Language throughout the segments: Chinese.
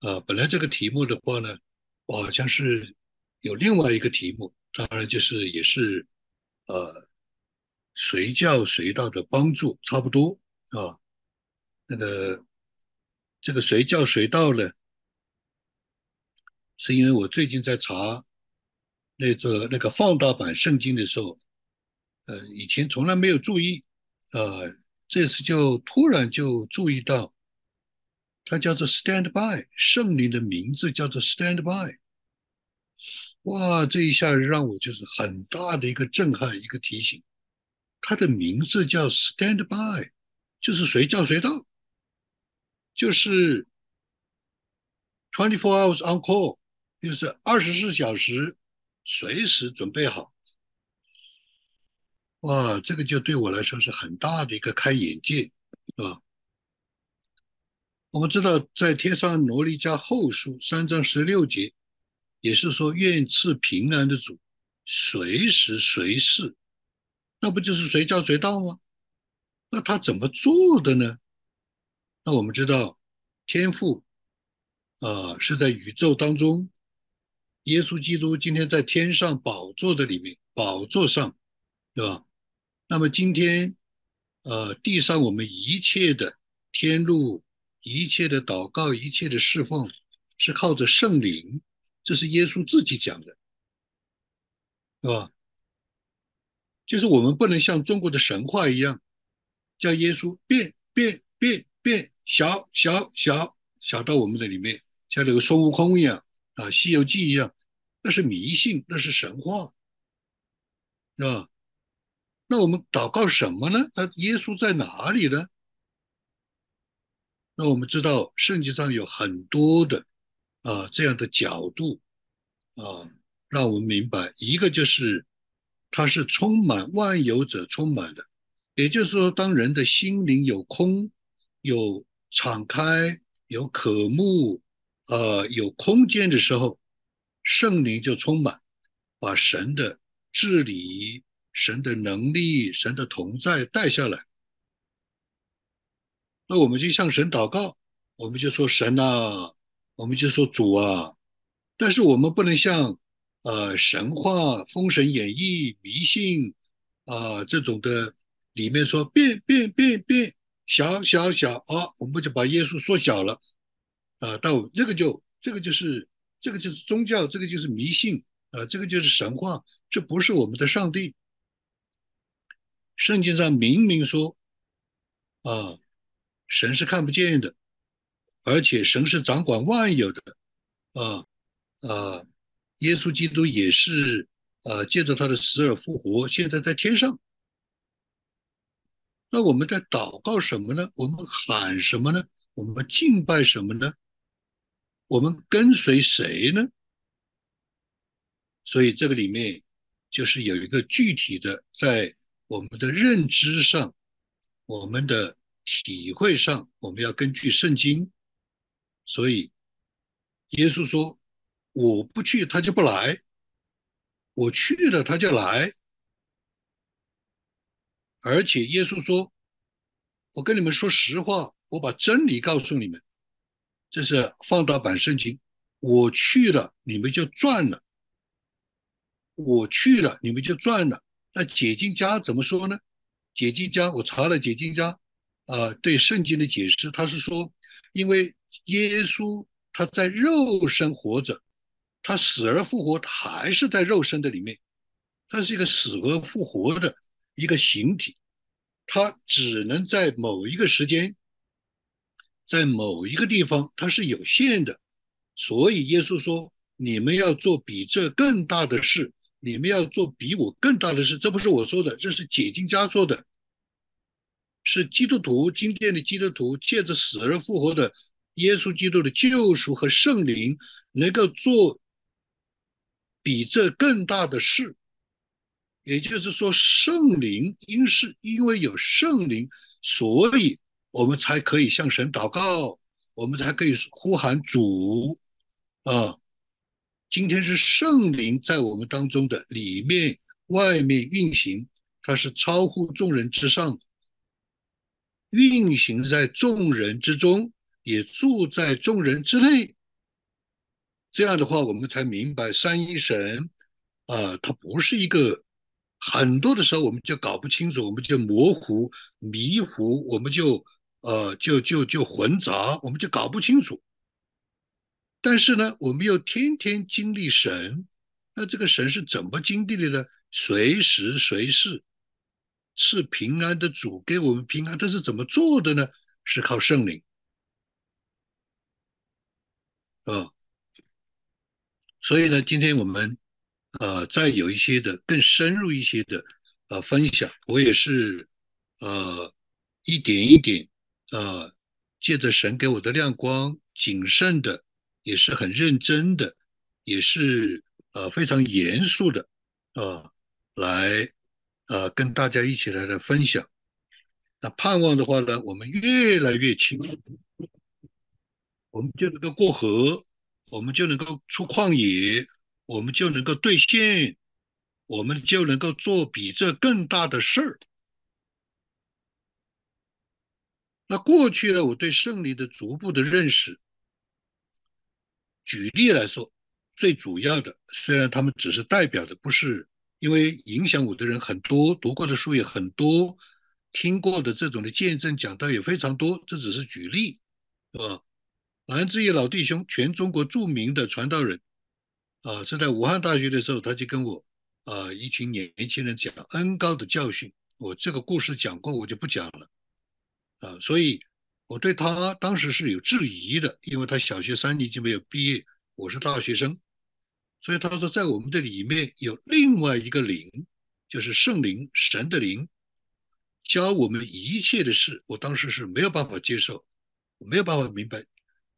呃，本来这个题目的话呢，我好像是有另外一个题目，当然就是也是呃随叫随到的帮助，差不多啊。那个这个随叫随到呢，是因为我最近在查那个那个放大版圣经的时候，呃，以前从来没有注意，呃，这次就突然就注意到。它叫做 Stand by，圣灵的名字叫做 Stand by。哇，这一下让我就是很大的一个震撼，一个提醒。它的名字叫 Stand by，就是随叫随到，就是 Twenty Four Hours on Call，就是二十四小时随时准备好。哇，这个就对我来说是很大的一个开眼界，是吧？我们知道，在《天上罗尼迦后书》三章十六节，也是说愿赐平安的主，随时随事，那不就是随叫随到吗？那他怎么做的呢？那我们知道，天父啊是在宇宙当中，耶稣基督今天在天上宝座的里面，宝座上，对吧？那么今天，呃，地上我们一切的天路。一切的祷告，一切的侍奉，是靠着圣灵，这是耶稣自己讲的，是吧？就是我们不能像中国的神话一样，叫耶稣变变变变小小小小到我们的里面，像那个孙悟空一样啊，《西游记》一样，那是迷信，那是神话，是吧？那我们祷告什么呢？那耶稣在哪里呢？那我们知道圣经上有很多的啊这样的角度啊，让我们明白一个就是它是充满万有者充满的，也就是说，当人的心灵有空、有敞开、有渴慕、呃有空间的时候，圣灵就充满，把神的治理、神的能力、神的同在带下来。那我们就向神祷告，我们就说神啊，我们就说主啊，但是我们不能像呃神话、封神演义、迷信啊这种的里面说变变变变小小小啊，我们就把耶稣缩小了啊，到这个就这个就是这个就是宗教，这个就是迷信啊，这个就是神话，这不是我们的上帝。圣经上明明说啊。神是看不见的，而且神是掌管万有的，啊啊，耶稣基督也是啊，借着他的死而复活，现在在天上。那我们在祷告什么呢？我们喊什么呢？我们敬拜什么呢？我们跟随谁呢？所以这个里面就是有一个具体的，在我们的认知上，我们的。体会上，我们要根据圣经，所以耶稣说：“我不去，他就不来；我去了，他就来。”而且耶稣说：“我跟你们说实话，我把真理告诉你们。”这是放大版圣经。我去了，你们就赚了；我去了，你们就赚了。那解经家怎么说呢？解经家，我查了解经家。呃，对圣经的解释，他是说，因为耶稣他在肉身活着，他死而复活，他还是在肉身的里面，他是一个死而复活的一个形体，他只能在某一个时间，在某一个地方，它是有限的，所以耶稣说，你们要做比这更大的事，你们要做比我更大的事，这不是我说的，这是解经家说的。是基督徒，今天的基督徒借着死而复活的耶稣基督的救赎和圣灵，能够做比这更大的事。也就是说，圣灵因是因为有圣灵，所以我们才可以向神祷告，我们才可以呼喊主啊。今天是圣灵在我们当中的里面、外面运行，它是超乎众人之上。运行在众人之中，也住在众人之内，这样的话，我们才明白三一神啊，它不是一个很多的时候我们就搞不清楚，我们就模糊、迷糊，我们就呃就就就混杂，我们就搞不清楚。但是呢，我们又天天经历神，那这个神是怎么经历的呢？随时随事是平安的主，给我们平安，他是怎么做的呢？是靠圣灵啊。所以呢，今天我们呃再有一些的更深入一些的呃分享，我也是呃一点一点呃借着神给我的亮光，谨慎的，也是很认真的，也是呃非常严肃的啊来呃跟大家一起来来分享。那盼望的话呢，我们越来越清楚，我们就能够过河。我们就能够出旷野，我们就能够兑现，我们就能够做比这更大的事儿。那过去呢，我对胜利的逐步的认识，举例来说，最主要的，虽然他们只是代表的，不是因为影响我的人很多，读过的书也很多，听过的这种的见证讲道也非常多，这只是举例，是吧？蓝志毅老弟兄，全中国著名的传道人，啊，是在武汉大学的时候，他就跟我，啊，一群年轻人讲恩高的教训。我这个故事讲过，我就不讲了，啊，所以我对他当时是有质疑的，因为他小学三年级没有毕业，我是大学生，所以他说在我们的里面有另外一个灵，就是圣灵，神的灵，教我们一切的事。我当时是没有办法接受，没有办法明白。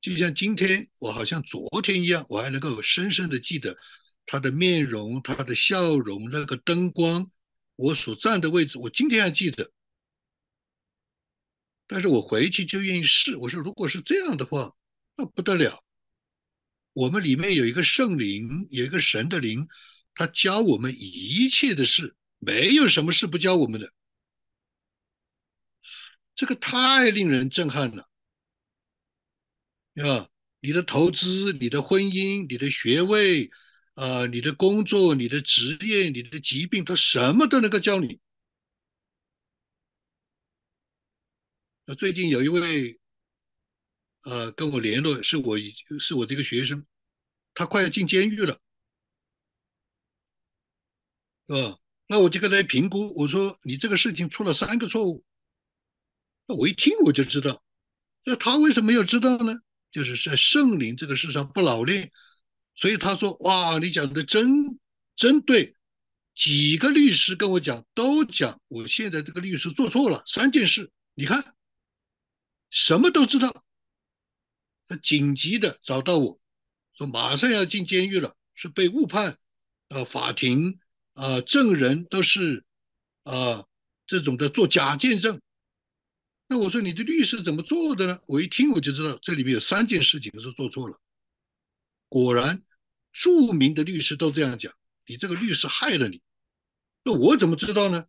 就像今天，我好像昨天一样，我还能够深深的记得他的面容、他的笑容、那个灯光，我所站的位置，我今天还记得。但是我回去就愿意试。我说，如果是这样的话，那不得了。我们里面有一个圣灵，有一个神的灵，他教我们一切的事，没有什么事不教我们的。这个太令人震撼了。啊，你的投资、你的婚姻、你的学位，啊，你的工作、你的职业、你的疾病，他什么都能够教你。那最近有一位，呃，跟我联络，是我是我的一个学生，他快要进监狱了，是吧？那我就跟他评估，我说你这个事情出了三个错误。那我一听我就知道，那他为什么要知道呢？就是在圣灵这个世上不老练，所以他说：“哇，你讲的真真对。”几个律师跟我讲，都讲我现在这个律师做错了三件事。你看，什么都知道。他紧急的找到我说：“马上要进监狱了，是被误判。呃，法庭啊，证人都是啊这种的做假见证。”那我说你的律师怎么做的呢？我一听我就知道这里面有三件事情是做错了。果然，著名的律师都这样讲：你这个律师害了你。那我怎么知道呢？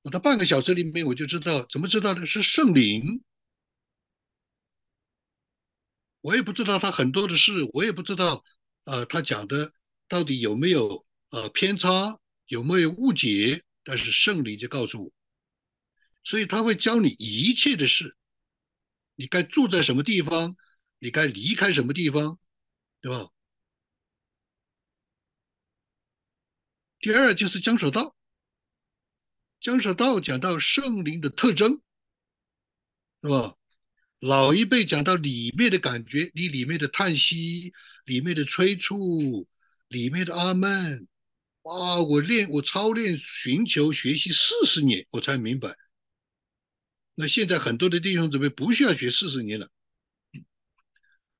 我在半个小时里面我就知道，怎么知道的？是圣灵。我也不知道他很多的事，我也不知道，呃，他讲的到底有没有呃偏差，有没有误解？但是圣灵就告诉我。所以他会教你一切的事，你该住在什么地方，你该离开什么地方，对吧？第二就是江守道，江守道讲到圣灵的特征，是吧？老一辈讲到里面的感觉，你里面的叹息，里面的催促，里面的阿门，哇！我练我操练寻求学习四十年，我才明白。那现在很多的弟兄姊妹不需要学四十年了，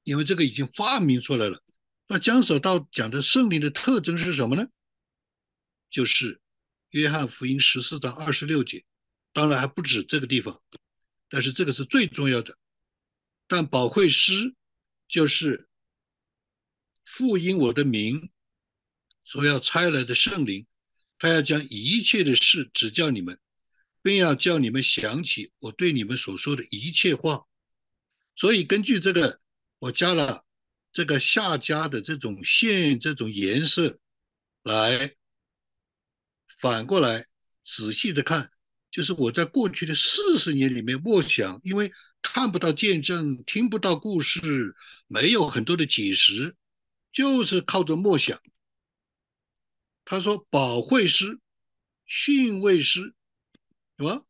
因为这个已经发明出来了。那江守道讲的圣灵的特征是什么呢？就是约翰福音十四章二十六节，当然还不止这个地方，但是这个是最重要的。但保惠师就是复因我的名所要差来的圣灵，他要将一切的事指教你们。并要叫你们想起我对你们所说的一切话，所以根据这个，我加了这个下家的这种线、这种颜色，来反过来仔细的看，就是我在过去的四十年里面默想，因为看不到见证，听不到故事，没有很多的解释，就是靠着默想。他说：“保惠师、训位师，什么？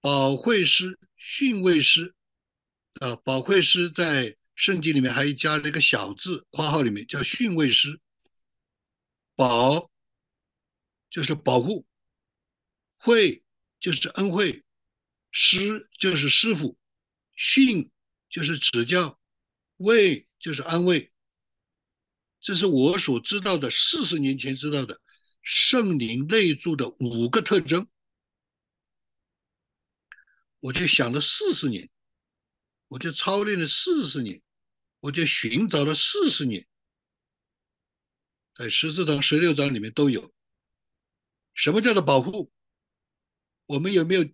保惠师、训位师啊？保惠师在圣经里面还加了一个小字，括号里面叫训位师。保就是保护，惠就是恩惠，师就是师傅，训就是指教，慰就是安慰。”这是我所知道的，四十年前知道的圣灵内住的五个特征，我就想了四十年，我就操练了四十年，我就寻找了四十年，在十四章、十六章里面都有。什么叫做保护？我们有没有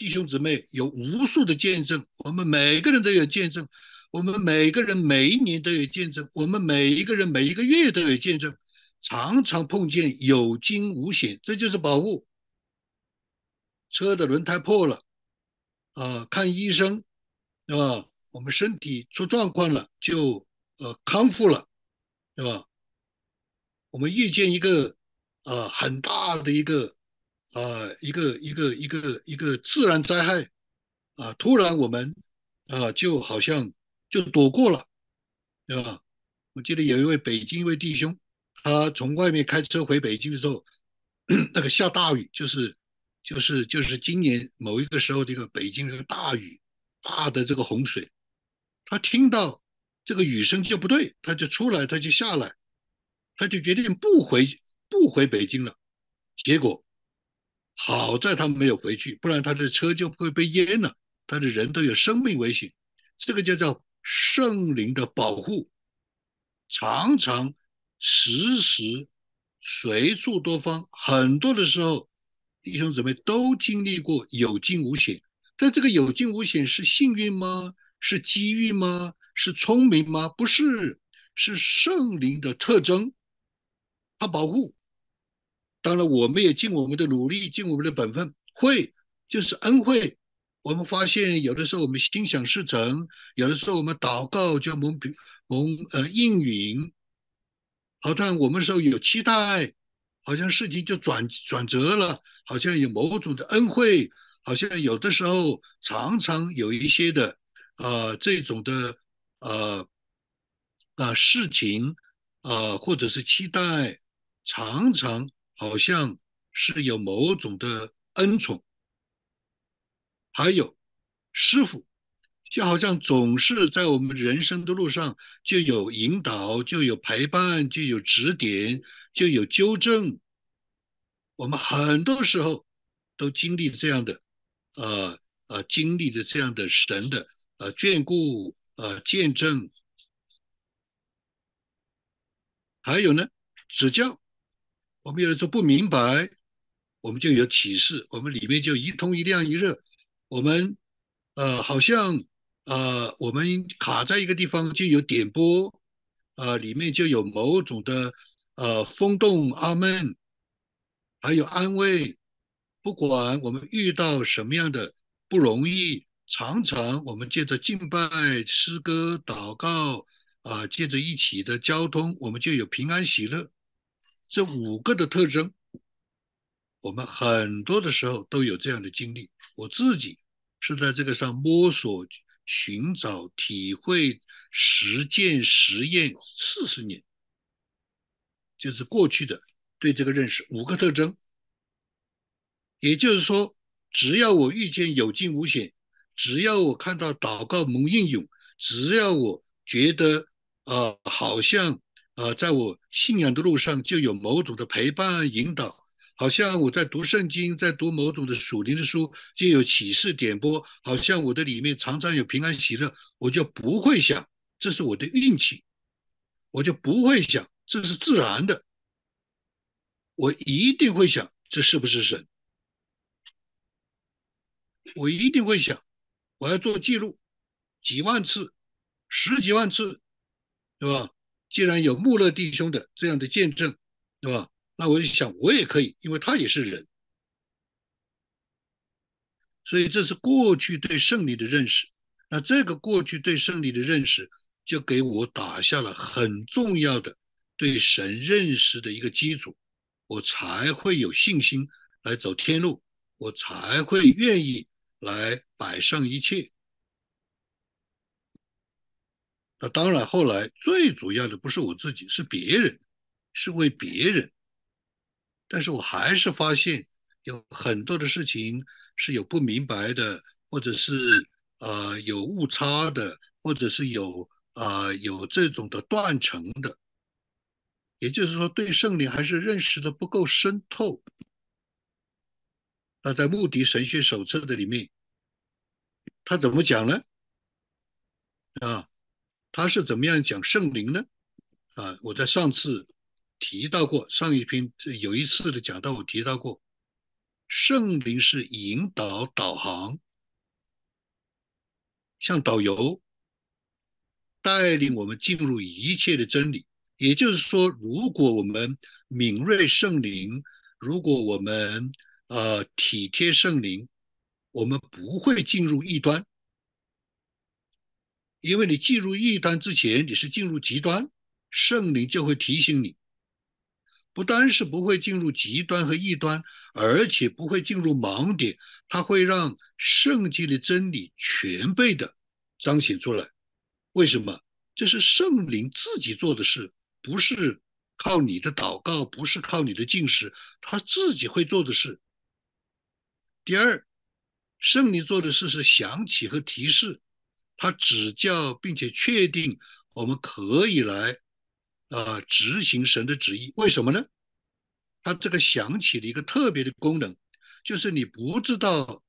弟兄姊妹有无数的见证？我们每个人都有见证。我们每个人每一年都有见证，我们每一个人每一个月都有见证，常常碰见有惊无险，这就是保护。车的轮胎破了，啊，看医生，是吧？我们身体出状况了，就呃康复了，是吧？我们遇见一个呃很大的一个呃一个一个一个一个自然灾害，啊，突然我们啊就好像。就躲过了，对吧？我记得有一位北京一位弟兄，他从外面开车回北京的时候，那个下大雨，就是就是就是今年某一个时候这个北京这个大雨，大的这个洪水，他听到这个雨声就不对，他就出来，他就下来，他就决定不回不回北京了。结果好在他没有回去，不然他的车就会被淹了，他的人都有生命危险。这个就叫。圣灵的保护，常常时时随处多方，很多的时候，弟兄姊妹都经历过有惊无险。但这个有惊无险是幸运吗？是机遇吗？是聪明吗？不是，是圣灵的特征。他保护。当然，我们也尽我们的努力，尽我们的本分，会就是恩惠。我们发现，有的时候我们心想事成，有的时候我们祷告就蒙蒙呃应允，好像我们时候有期待，好像事情就转转折了，好像有某种的恩惠，好像有的时候常常有一些的呃这种的呃啊事情啊或者是期待，常常好像是有某种的恩宠。还有师傅，就好像总是在我们人生的路上就有引导，就有陪伴，就有指点，就有纠正。我们很多时候都经历这样的，呃呃，经历的这样的神的呃眷顾呃见证。还有呢，指教。我们有的时候不明白，我们就有启示，我们里面就一通一亮一热。我们呃，好像呃，我们卡在一个地方就有点播，呃，里面就有某种的呃风动，阿门，还有安慰。不管我们遇到什么样的不容易，常常我们借着敬拜、诗歌、祷告啊，借着一起的交通，我们就有平安喜乐。这五个的特征，我们很多的时候都有这样的经历。我自己是在这个上摸索、寻找、体会、实践、实验四十年，就是过去的对这个认识五个特征。也就是说，只要我遇见有惊无险，只要我看到祷告蒙应用，只要我觉得啊，好像啊，在我信仰的路上就有某种的陪伴引导。好像我在读圣经，在读某种的属灵的书，就有启示点拨。好像我的里面常常有平安喜乐，我就不会想这是我的运气，我就不会想这是自然的，我一定会想这是不是神？我一定会想，我要做记录，几万次，十几万次，对吧？既然有穆勒弟兄的这样的见证，对吧？那我就想我也可以，因为他也是人。所以这是过去对胜利的认识。那这个过去对胜利的认识，就给我打下了很重要的对神认识的一个基础，我才会有信心来走天路，我才会愿意来摆上一切。那当然，后来最主要的不是我自己，是别人，是为别人。但是我还是发现有很多的事情是有不明白的，或者是呃有误差的，或者是有啊有这种的断层的。也就是说，对圣灵还是认识的不够深透。那在穆迪神学手册的里面，他怎么讲呢？啊？他是怎么样讲圣灵呢？啊，我在上次提到过，上一篇有一次的讲到，我提到过，圣灵是引导导航，像导游带领我们进入一切的真理。也就是说，如果我们敏锐圣灵，如果我们呃体贴圣灵，我们不会进入异端。因为你进入异端之前，你是进入极端，圣灵就会提醒你，不单是不会进入极端和异端，而且不会进入盲点，它会让圣经的真理全备的彰显出来。为什么？这是圣灵自己做的事，不是靠你的祷告，不是靠你的进食，他自己会做的事。第二，圣灵做的事是想起和提示。他指教并且确定我们可以来啊执行神的旨意，为什么呢？他这个想起了一个特别的功能，就是你不知道、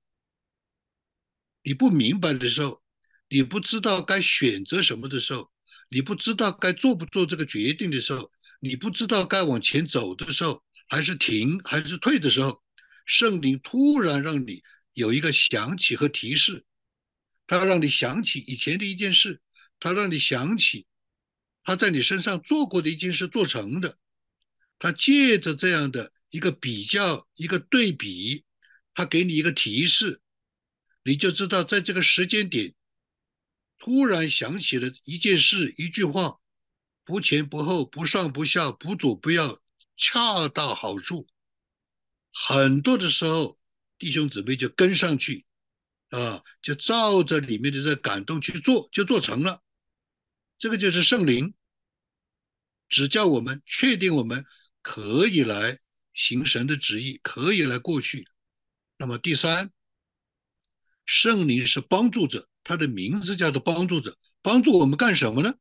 你不明白的时候，你不知道该选择什么的时候，你不知道该做不做这个决定的时候，你不知道该往前走的时候，还是停还是退的时候，圣灵突然让你有一个想起和提示。他让你想起以前的一件事，他让你想起他在你身上做过的一件事做成的，他借着这样的一个比较、一个对比，他给你一个提示，你就知道在这个时间点，突然想起了一件事、一句话，不前不后、不上不下、不左不右，恰到好处。很多的时候，弟兄姊妹就跟上去。啊，就照着里面的这感动去做，就做成了。这个就是圣灵指教我们，确定我们可以来行神的旨意，可以来过去。那么第三，圣灵是帮助者，他的名字叫做帮助者，帮助我们干什么呢？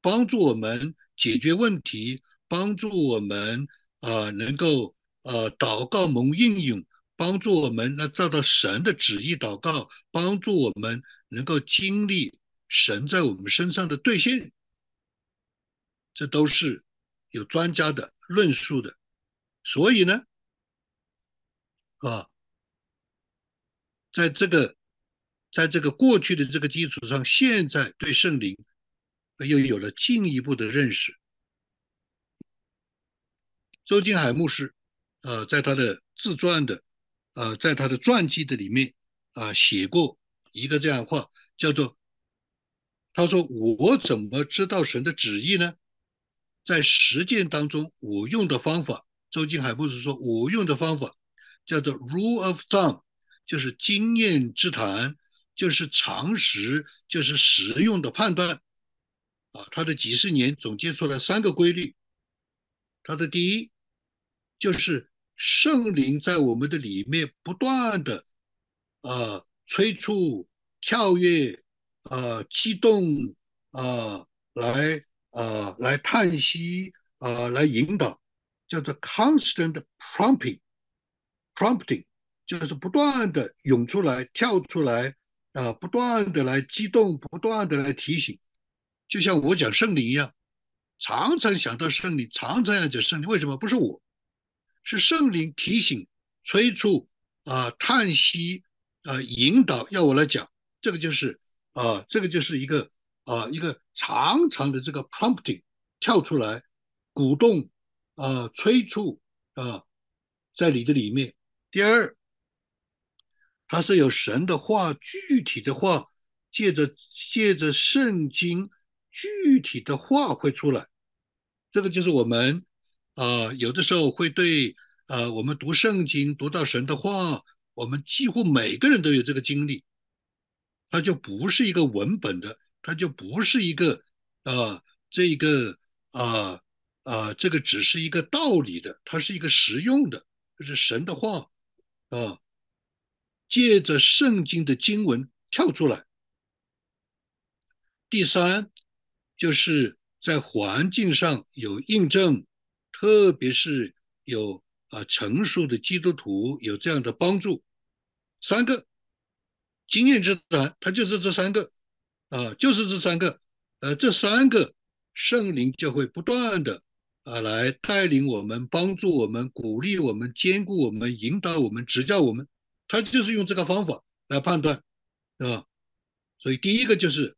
帮助我们解决问题，帮助我们啊能够呃祷告蒙应用。帮助我们来照到神的旨意祷告，帮助我们能够经历神在我们身上的兑现，这都是有专家的论述的。所以呢，啊，在这个在这个过去的这个基础上，现在对圣灵又有了进一步的认识。周金海牧师，呃，在他的自传的。呃，在他的传记的里面啊，写过一个这样的话，叫做：“他说我怎么知道神的旨意呢？在实践当中，我用的方法，周金海不是说，我用的方法叫做 rule of thumb，就是经验之谈，就是常识，就是实用的判断。啊，他的几十年总结出来三个规律。他的第一就是。圣灵在我们的里面不断的呃催促、跳跃、呃激动、呃来呃来叹息、呃来引导，叫做 constant prompting，prompting 就是不断的涌出来、跳出来啊，不断的来激动、不断的来提醒，就像我讲圣灵一样，常常想到圣灵，常常要讲圣灵，为什么不是我？是圣灵提醒、催促啊、叹息啊、引导，要我来讲，这个就是啊，这个就是一个啊一个长长的这个 prompting 跳出来，鼓动啊催促啊在你的里面。第二，它是有神的话，具体的话，借着借着圣经具体的话会出来。这个就是我们啊有的时候会对啊我们读圣经读到神的话，我们几乎每个人都有这个经历。它就不是一个文本的，它就不是一个啊，这个啊啊，这个只是一个道理的，它是一个实用的，就是神的话啊，借着圣经的经文跳出来。第三，就是在环境上有印证，特别是有啊成熟的基督徒有这样的帮助。三个。经验之谈，它就是这三个，啊，就是这三个，呃，这三个圣灵就会不断的啊来带领我们，帮助我们，鼓励我们，兼顾我们，引导我们，指教我们。他就是用这个方法来判断，啊，所以第一个就是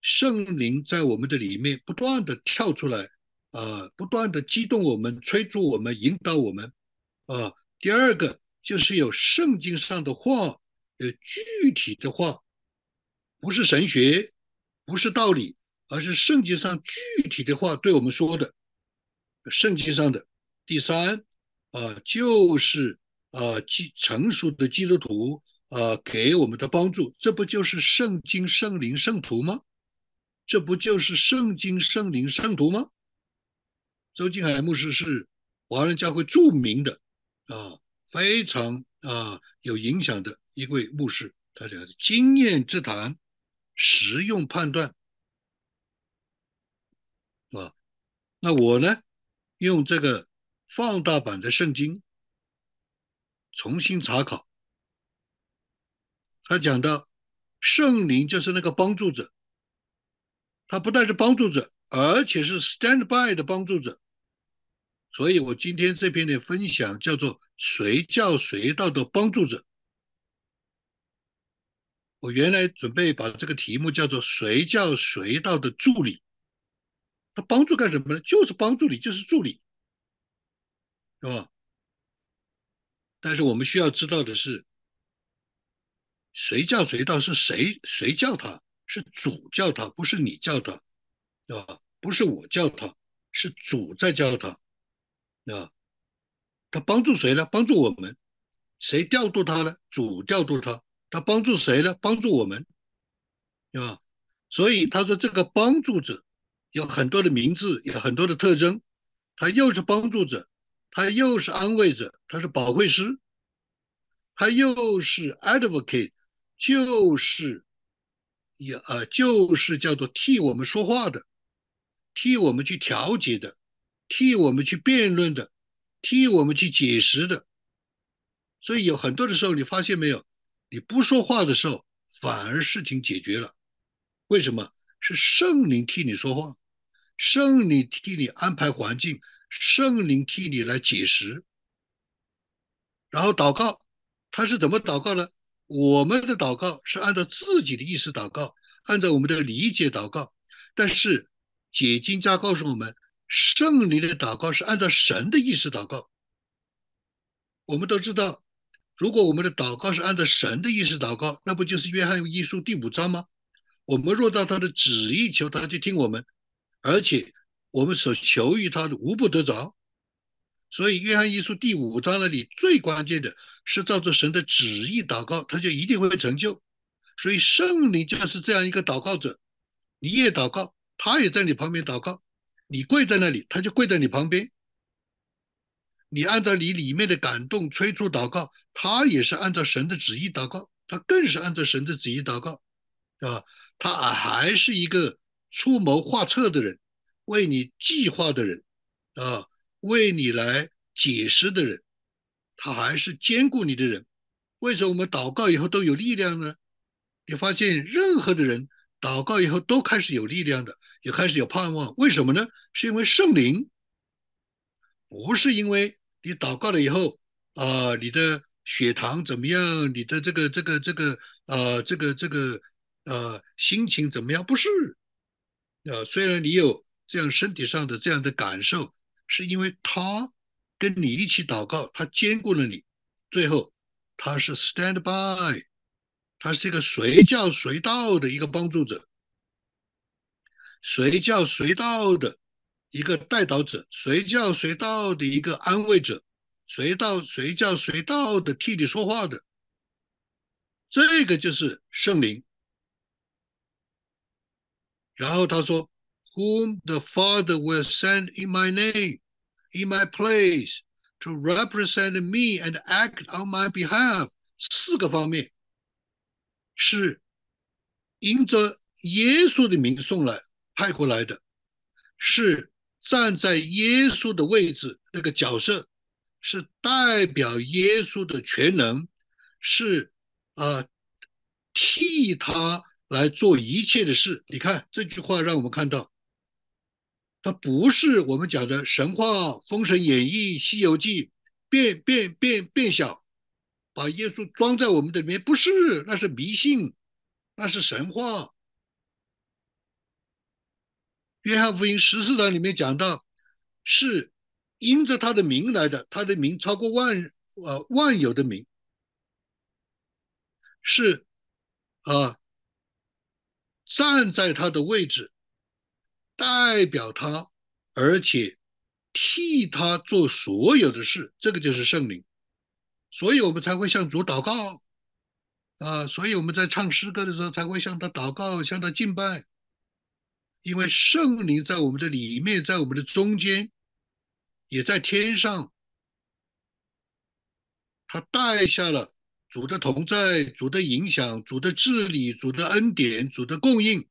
圣灵在我们的里面不断的跳出来，呃，不断的激动我们，催促我们，引导我们，啊，第二个就是有圣经上的话。呃，具体的话，不是神学，不是道理，而是圣经上具体的话对我们说的。圣经上的第三啊，就是啊，基成熟的基督徒啊给我们的帮助，这不就是圣经圣灵圣徒吗？这不就是圣经圣灵圣徒吗？周金海牧师是华人教会著名的啊，非常啊有影响的。一位牧师，他讲的经验之谈，实用判断，啊？那我呢，用这个放大版的圣经重新查考，他讲到圣灵就是那个帮助者，他不但是帮助者，而且是 stand by 的帮助者。所以我今天这篇的分享叫做随叫随到的帮助者。我原来准备把这个题目叫做“随叫随到的助理”，他帮助干什么呢？就是帮助你，就是助理，是吧？但是我们需要知道的是，随叫随到是谁？谁叫他？是主叫他，不是你叫他，啊？不是我叫他，是主在叫他，啊？他帮助谁呢？帮助我们。谁调度他呢？主调度他。他帮助谁呢？帮助我们，啊？所以他说这个帮助者有很多的名字，有很多的特征。他又是帮助者，他又是安慰者，他是保惠师，他又是 advocate，就是也呃就是叫做替我们说话的，替我们去调解的，替我们去辩论的，替我们去解释的。所以有很多的时候，你发现没有？你不说话的时候，反而事情解决了。为什么？是圣灵替你说话，圣灵替你安排环境，圣灵替你来解释。然后祷告，他是怎么祷告呢？我们的祷告是按照自己的意思祷告，按照我们的理解祷告。但是解经家告诉我们，圣灵的祷告是按照神的意思祷告。我们都知道。如果我们的祷告是按照神的意思祷告，那不就是约翰一书第五章吗？我们若照他的旨意求，他就听我们，而且我们所求于他的无不得着。所以约翰一书第五章那里最关键的是照着神的旨意祷告，他就一定会成就。所以圣灵就是这样一个祷告者，你也祷告，他也在你旁边祷告，你跪在那里，他就跪在你旁边。你按照你里面的感动催促祷告，他也是按照神的旨意祷告，他更是按照神的旨意祷告，啊，他还是一个出谋划策的人，为你计划的人，啊，为你来解释的人，他还是兼顾你的人。为什么我们祷告以后都有力量呢？你发现任何的人祷告以后都开始有力量的，也开始有盼望。为什么呢？是因为圣灵，不是因为。你祷告了以后，啊，你的血糖怎么样？你的这个这个这个，呃，这个这个，呃，心情怎么样？不是，啊，虽然你有这样身体上的这样的感受，是因为他跟你一起祷告，他兼顾了你，最后他是 stand by，他是一个随叫随到的一个帮助者，随叫随到的一个带导者，随叫随到的一个安慰者，随到随叫随到的替你说话的，这个就是圣灵。然后他说，Whom the Father will send in my name, in my place, to represent me and act on my behalf。四个方面是因着耶稣的名送来派过来的，是站在耶稣的位置那个角色，是代表耶稣的全能，是啊替他。来做一切的事。你看这句话，让我们看到，它不是我们讲的神话《封神演义》《西游记》变变变变小，把耶稣装在我们的里面，不是，那是迷信，那是神话。约翰福音十四章里面讲到，是因着他的名来的，他的名超过万呃万有的名，是啊。站在他的位置，代表他，而且替他做所有的事，这个就是圣灵。所以我们才会向主祷告啊！所以我们在唱诗歌的时候才会向他祷告，向他敬拜，因为圣灵在我们的里面，在我们的中间，也在天上，他带下了。主的同在，主的影响，主的治理，主的恩典，主的供应，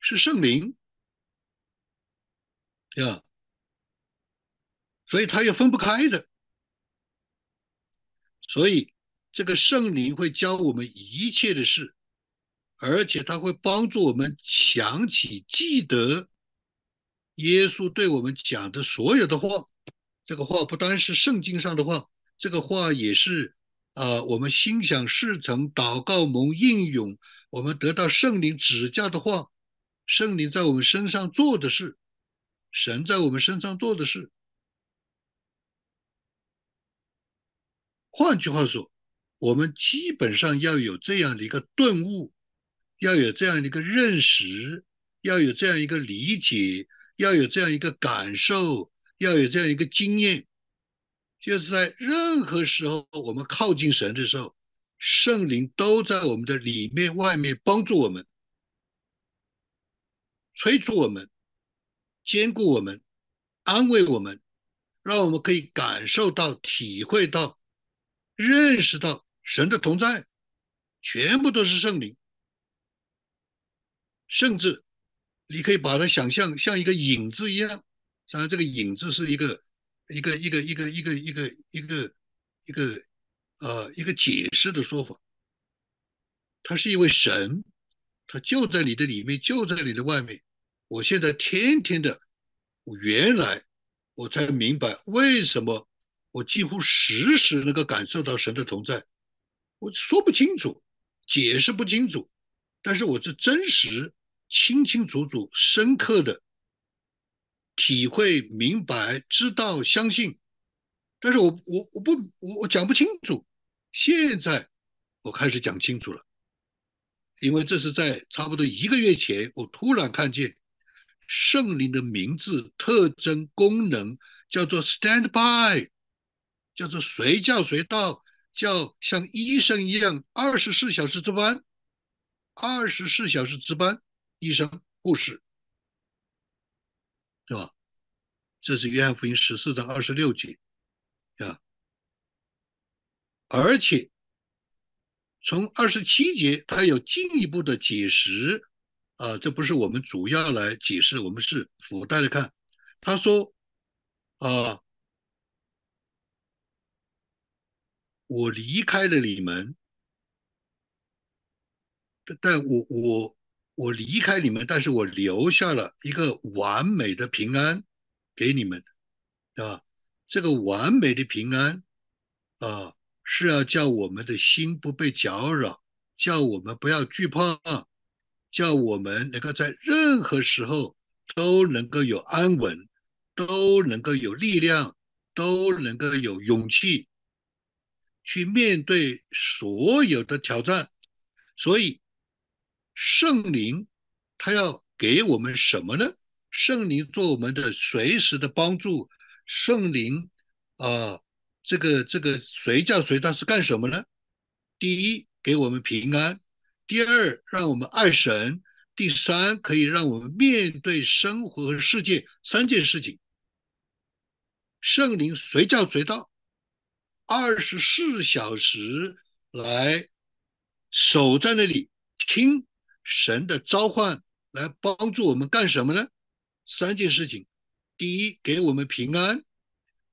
是圣灵呀，所以它又分不开的。所以这个圣灵会教我们一切的事，而且他会帮助我们想起、记得耶稣对我们讲的所有的话。这个话不单是圣经上的话。这个话也是啊，我们心想事成、祷告蒙应允，我们得到圣灵指教的话，圣灵在我们身上做的事，神在我们身上做的事。换句话说，我们基本上要有这样的一个顿悟，要有这样一个认识，要有这样一个理解，要有这样一个感受，要有这样一个经验。就是在任何时候，我们靠近神的时候，圣灵都在我们的里面、外面帮助我们、催促我们、兼顾我们、安慰我们，让我们可以感受到、体会到、认识到神的同在，全部都是圣灵。甚至你可以把它想象像一个影子一样，像这个影子是一个。一个一个一个一个一个一个一个呃一个解释的说法，他是一位神，他就在你的里面，就在你的外面。我现在天天的，原来我才明白为什么我几乎时时能够感受到神的同在。我说不清楚，解释不清楚，但是我是真实、清清楚楚、深刻的。体会、明白、知道、相信，但是我我我不我我讲不清楚。现在我开始讲清楚了，因为这是在差不多一个月前，我突然看见圣灵的名字、特征、功能叫做 Stand by，叫做随叫随到，叫像医生一样二十四小时值班，二十四小时值班，医生、护士。是吧？这是约翰福音十四章二十六节啊，而且从二十七节，他有进一步的解释啊，这不是我们主要来解释，我们是附带的看。他说啊，我离开了你们，但我我。我离开你们，但是我留下了一个完美的平安给你们，啊，这个完美的平安啊，是要叫我们的心不被搅扰，叫我们不要惧怕，叫我们能够在任何时候都能够有安稳，都能够有力量，都能够有勇气去面对所有的挑战。所以，圣灵他要给我们什么呢？圣灵做我们的随时的帮助。圣灵啊，这个这个随叫随到是干什么呢？第一，给我们平安。第二，让我们爱神；第三，可以让我们面对生活和世界三件事情。圣灵随叫随到，二十四小时来守在那里听神的召唤，来帮助我们干什么呢？三件事情：第一，给我们平安；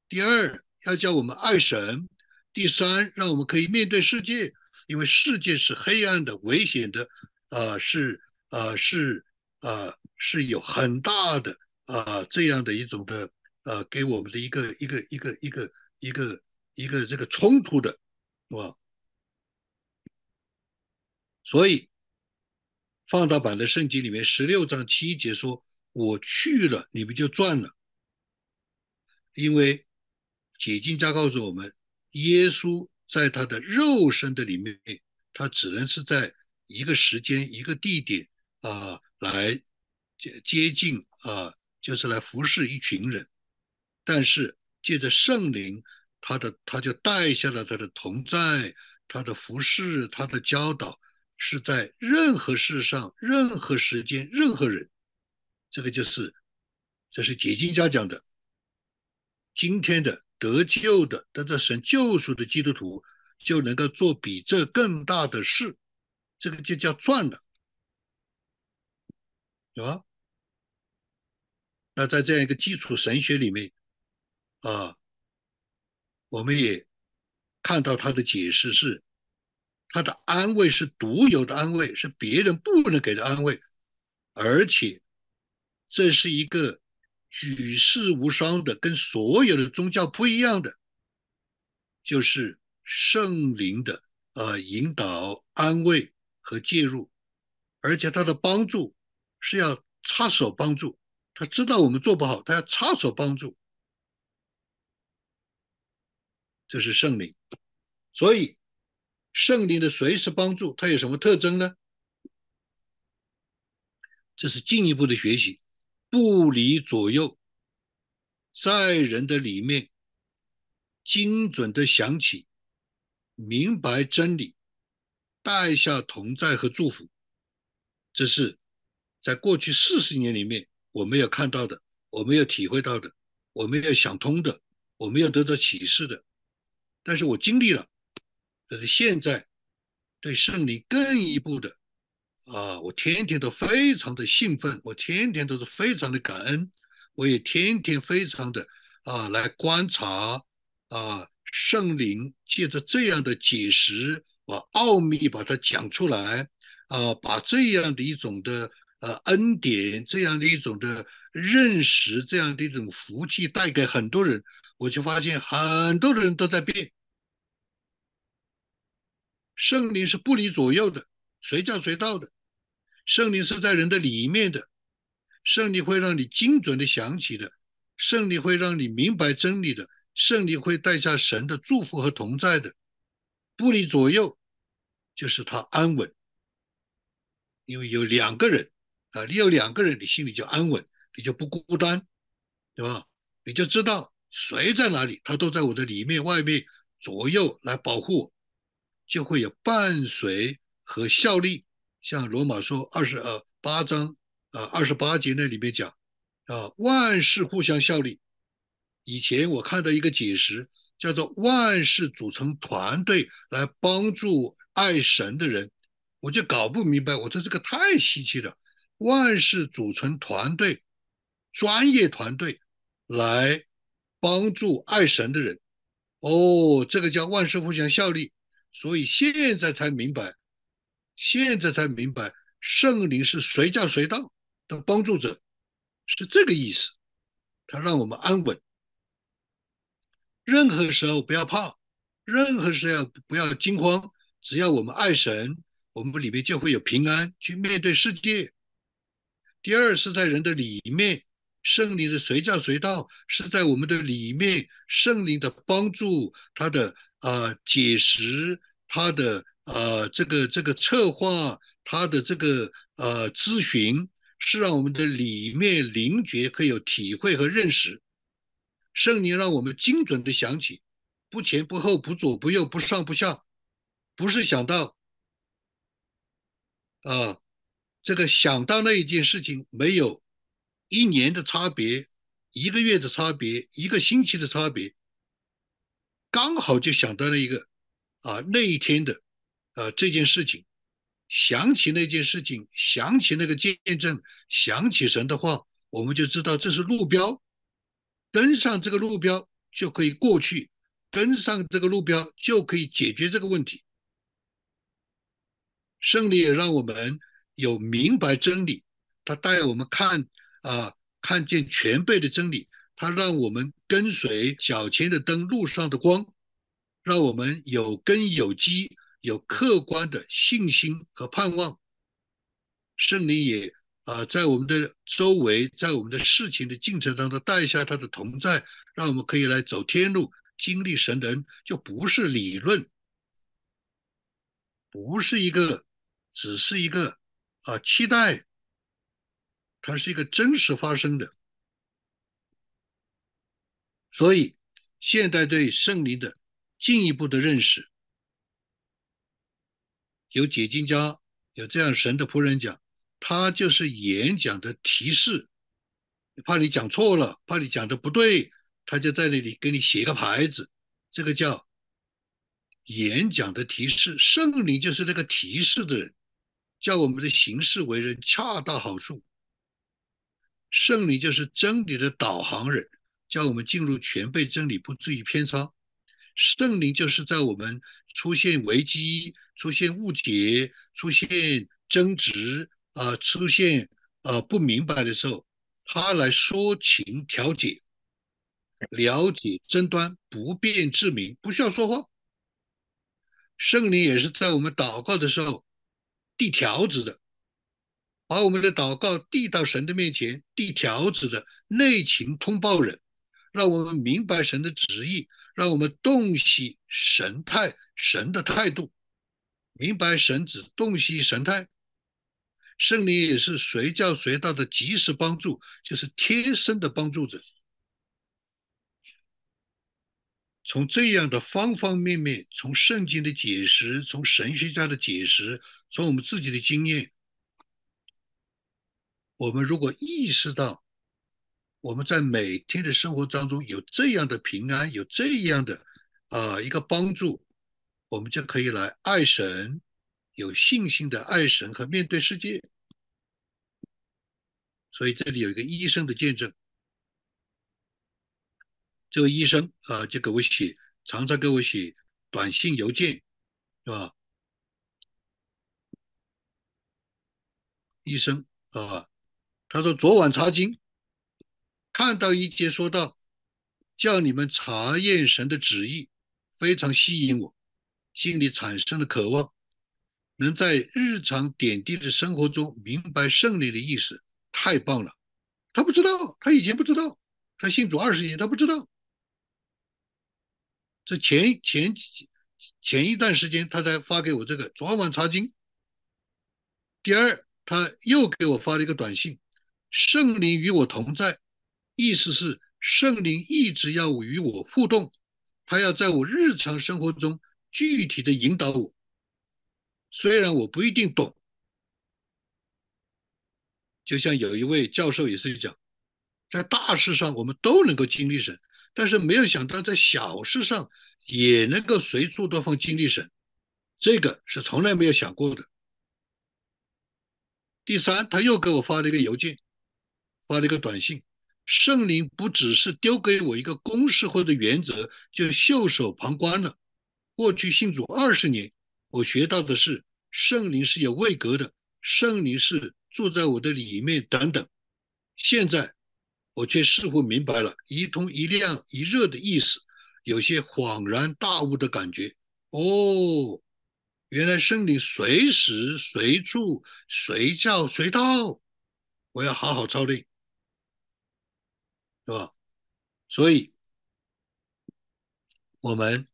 第二，要叫我们爱神；第三，让我们可以面对世界。因为世界是黑暗的、危险的，呃，是呃是呃是有很大的呃这样的一种的呃给我们的一个一个一个一个一个一个这个冲突的，是吧？所以放大版的圣经里面十六章七节说：“我去了，你们就赚了。”因为解经家告诉我们，耶稣。在他的肉身的里面，他只能是在一个时间、一个地点啊，来接接近啊，就是来服侍一群人。但是借着圣灵，他的他就带下了他的同在，他的服侍，他的教导，是在任何事上、任何时间、任何人。这个就是，这是解经家讲的。今天的。得救的得到神救赎的基督徒，就能够做比这更大的事，这个就叫赚了，对吧？那在这样一个基础神学里面，啊，我们也看到他的解释是，他的安慰是独有的安慰，是别人不能给的安慰，而且这是一个。举世无双的，跟所有的宗教不一样的，就是圣灵的呃引导、安慰和介入，而且他的帮助是要插手帮助。他知道我们做不好，他要插手帮助。这是圣灵，所以圣灵的随时帮助，它有什么特征呢？这是进一步的学习。不离左右，在人的里面精准的想起，明白真理，带下同在和祝福，这是在过去四十年里面我没有看到的，我没有体会到的，我没有想通的，我没有得到启示的，但是我经历了，但是现在对圣灵更一步的。啊，我天天都非常的兴奋，我天天都是非常的感恩，我也天天非常的啊来观察啊圣灵借着这样的解释，把奥秘把它讲出来啊，把这样的一种的呃恩典，这样的一种的认识，这样的一种福气带给很多人，我就发现很多人都在变，圣灵是不离左右的。随叫随到的，圣灵是在人的里面的，圣灵会让你精准的想起的，圣灵会让你明白真理的，圣灵会带下神的祝福和同在的，不离左右，就是他安稳，因为有两个人啊，你有两个人，你心里就安稳，你就不孤单，对吧？你就知道谁在哪里，他都在我的里面、外面、左右来保护我，就会有伴随。和效力，像罗马书二十呃八章啊二十八节那里面讲啊，万事互相效力。以前我看到一个解释，叫做万事组成团队来帮助爱神的人，我就搞不明白。我说这个太稀奇了，万事组成团队，专业团队来帮助爱神的人。哦，这个叫万事互相效力，所以现在才明白。现在才明白，圣灵是随叫随到的帮助者，是这个意思。他让我们安稳，任何时候不要怕，任何时候不要惊慌。只要我们爱神，我们里面就会有平安去面对世界。第二是在人的里面，圣灵的随叫随到是在我们的里面，圣灵的帮助，他的呃解释，他的呃这个这个策划，他的这个呃咨询，是让我们的里面灵觉可以有体会和认识。圣灵让我们精准的想起，不前不后，不左不右，不上不下，不是想到啊。这个想到那一件事情，没有一年的差别，一个月的差别，一个星期的差别，刚好就想到了一个啊那一天的啊这件事情，想起那件事情，想起那个见证，想起神的话，我们就知道这是路标，跟上这个路标就可以过去，跟上这个路标就可以解决这个问题。胜利也让我们。有明白真理，他带我们看啊，看见全备的真理，他让我们跟随脚前的灯，路上的光，让我们有根有基，有客观的信心和盼望。圣灵也啊，在我们的周围，在我们的事情的进程当中带下他的同在，让我们可以来走天路，经历神人，就不是理论，不是一个，只是一个。啊，期待，它是一个真实发生的，所以现代对圣灵的进一步的认识，有解经家有这样神的仆人讲，他就是演讲的提示，怕你讲错了，怕你讲的不对，他就在那里给你写个牌子，这个叫演讲的提示，圣灵就是那个提示的人。叫我们的行事为人恰到好处，圣灵就是真理的导航人，叫我们进入全备真理，不至于偏差。圣灵就是在我们出现危机、出现误解、出现争执啊、出现啊不明白的时候，他来说情调解、了解争端，不辩自明，不需要说话。圣灵也是在我们祷告的时候。递条子的，把我们的祷告递到神的面前，递条子的内情通报人，让我们明白神的旨意，让我们洞悉神态、神的态度，明白神旨，洞悉神态。圣灵也是随叫随到的及时帮助，就是贴身的帮助者。从这样的方方面面，从圣经的解释，从神学家的解释。从我们自己的经验，我们如果意识到我们在每天的生活当中有这样的平安，有这样的啊一个帮助，我们就可以来爱神，有信心的爱神和面对世界。所以这里有一个医生的见证，这个医生啊就给我写，常常给我写短信邮件，是吧？医生啊，他说昨晚查经，看到一节说到，叫你们查验神的旨意，非常吸引我，心里产生了渴望，能在日常点滴的生活中明白圣灵的意思，太棒了。他不知道，他以前不知道，他信主二十年，他不知道。这前前前一段时间，他才发给我这个昨晚查经。第二。他又给我发了一个短信：“圣灵与我同在，意思是圣灵一直要与我互动，他要在我日常生活中具体的引导我。虽然我不一定懂，就像有一位教授也是讲，在大事上我们都能够经历神，但是没有想到在小事上也能够随处都放经历神，这个是从来没有想过的。”第三，他又给我发了一个邮件，发了一个短信。圣灵不只是丢给我一个公式或者原则就袖手旁观了。过去信主二十年，我学到的是圣灵是有位格的，圣灵是住在我的里面等等。现在我却似乎明白了一通一亮一热的意思，有些恍然大悟的感觉。哦，原来圣灵随时随处随叫随到，我要好好操练，是吧？所以，我们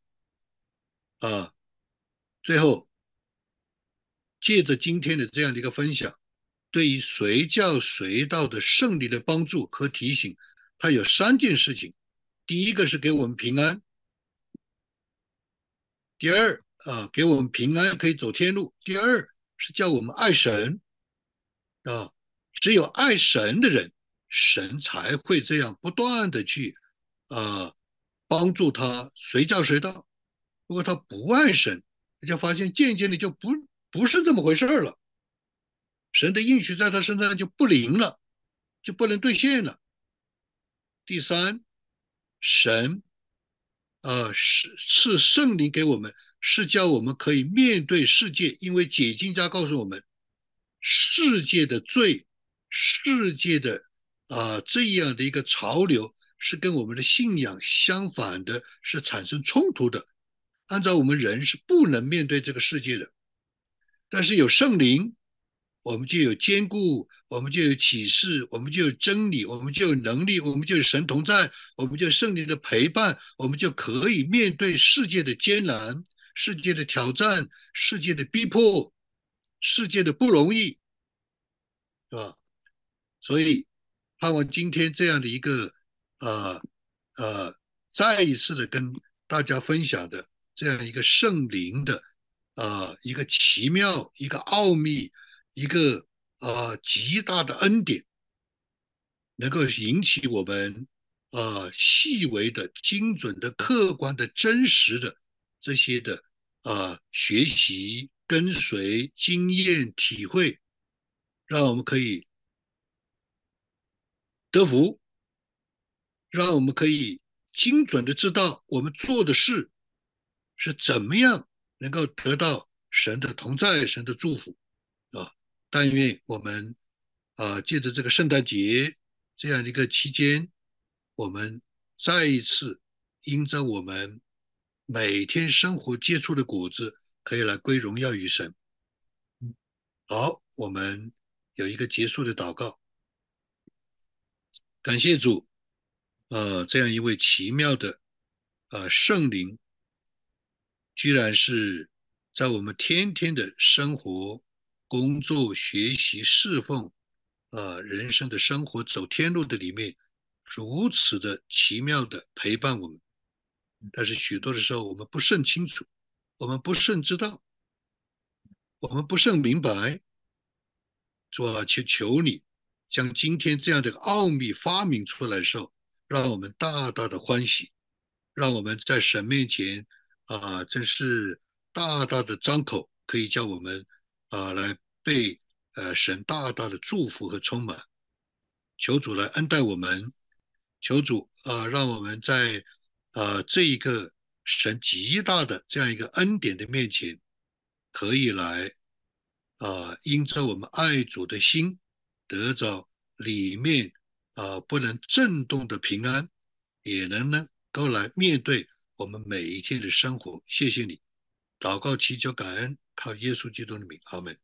啊，最后借着今天的这样的一个分享，对于随叫随到的胜利的帮助和提醒，它有三件事情：第一个是给我们平安；第二。啊，给我们平安，可以走天路。第二是叫我们爱神啊，只有爱神的人，神才会这样不断的去呃帮助他随叫随到。如果他不爱神，你就发现渐渐的就不不是这么回事儿了。神的应许在他身上就不灵了，就不能兑现了。第三，神呃是是圣灵给我们。是叫我们可以面对世界，因为解经家告诉我们，世界的罪，世界的啊这样的一个潮流是跟我们的信仰相反的，是产生冲突的。按照我们人是不能面对这个世界的，但是有圣灵，我们就有坚固，我们就有启示，我们就有真理，我们就有能力，我们就有神同在，我们就有圣灵的陪伴，我们就可以面对世界的艰难。世界的挑战，世界的逼迫，世界的不容易，是吧？所以，盼望今天这样的一个，呃呃，再一次的跟大家分享的这样一个圣灵的，呃，一个奇妙、一个奥秘、一个呃极大的恩典，能够引起我们呃细微的、精准的、客观的、真实的这些的。呃，学习、跟随、经验、体会，让我们可以得福，让我们可以精准的知道我们做的事是怎么样能够得到神的同在、神的祝福啊！但愿我们啊，借着这个圣诞节这样一个期间，我们再一次因着我们。每天生活接触的果子，可以来归荣耀于神。好，我们有一个结束的祷告，感谢主，呃，这样一位奇妙的呃圣灵，居然是在我们天天的生活、工作、学习、侍奉，呃，人生的生活走天路的里面，如此的奇妙的陪伴我们。但是许多的时候，我们不甚清楚，我们不甚知道，我们不甚明白。主啊，求求你将今天这样的奥秘发明出来的时候，让我们大大的欢喜，让我们在神面前啊，真是大大的张口，可以叫我们啊来被呃神大大的祝福和充满。求主来恩待我们，求主啊，让我们在。啊，这一个神极大的这样一个恩典的面前，可以来啊，因着我们爱主的心，得着里面啊不能震动的平安，也能呢够来面对我们每一天的生活。谢谢你，祷告祈求感恩，靠耶稣基督的名，阿门。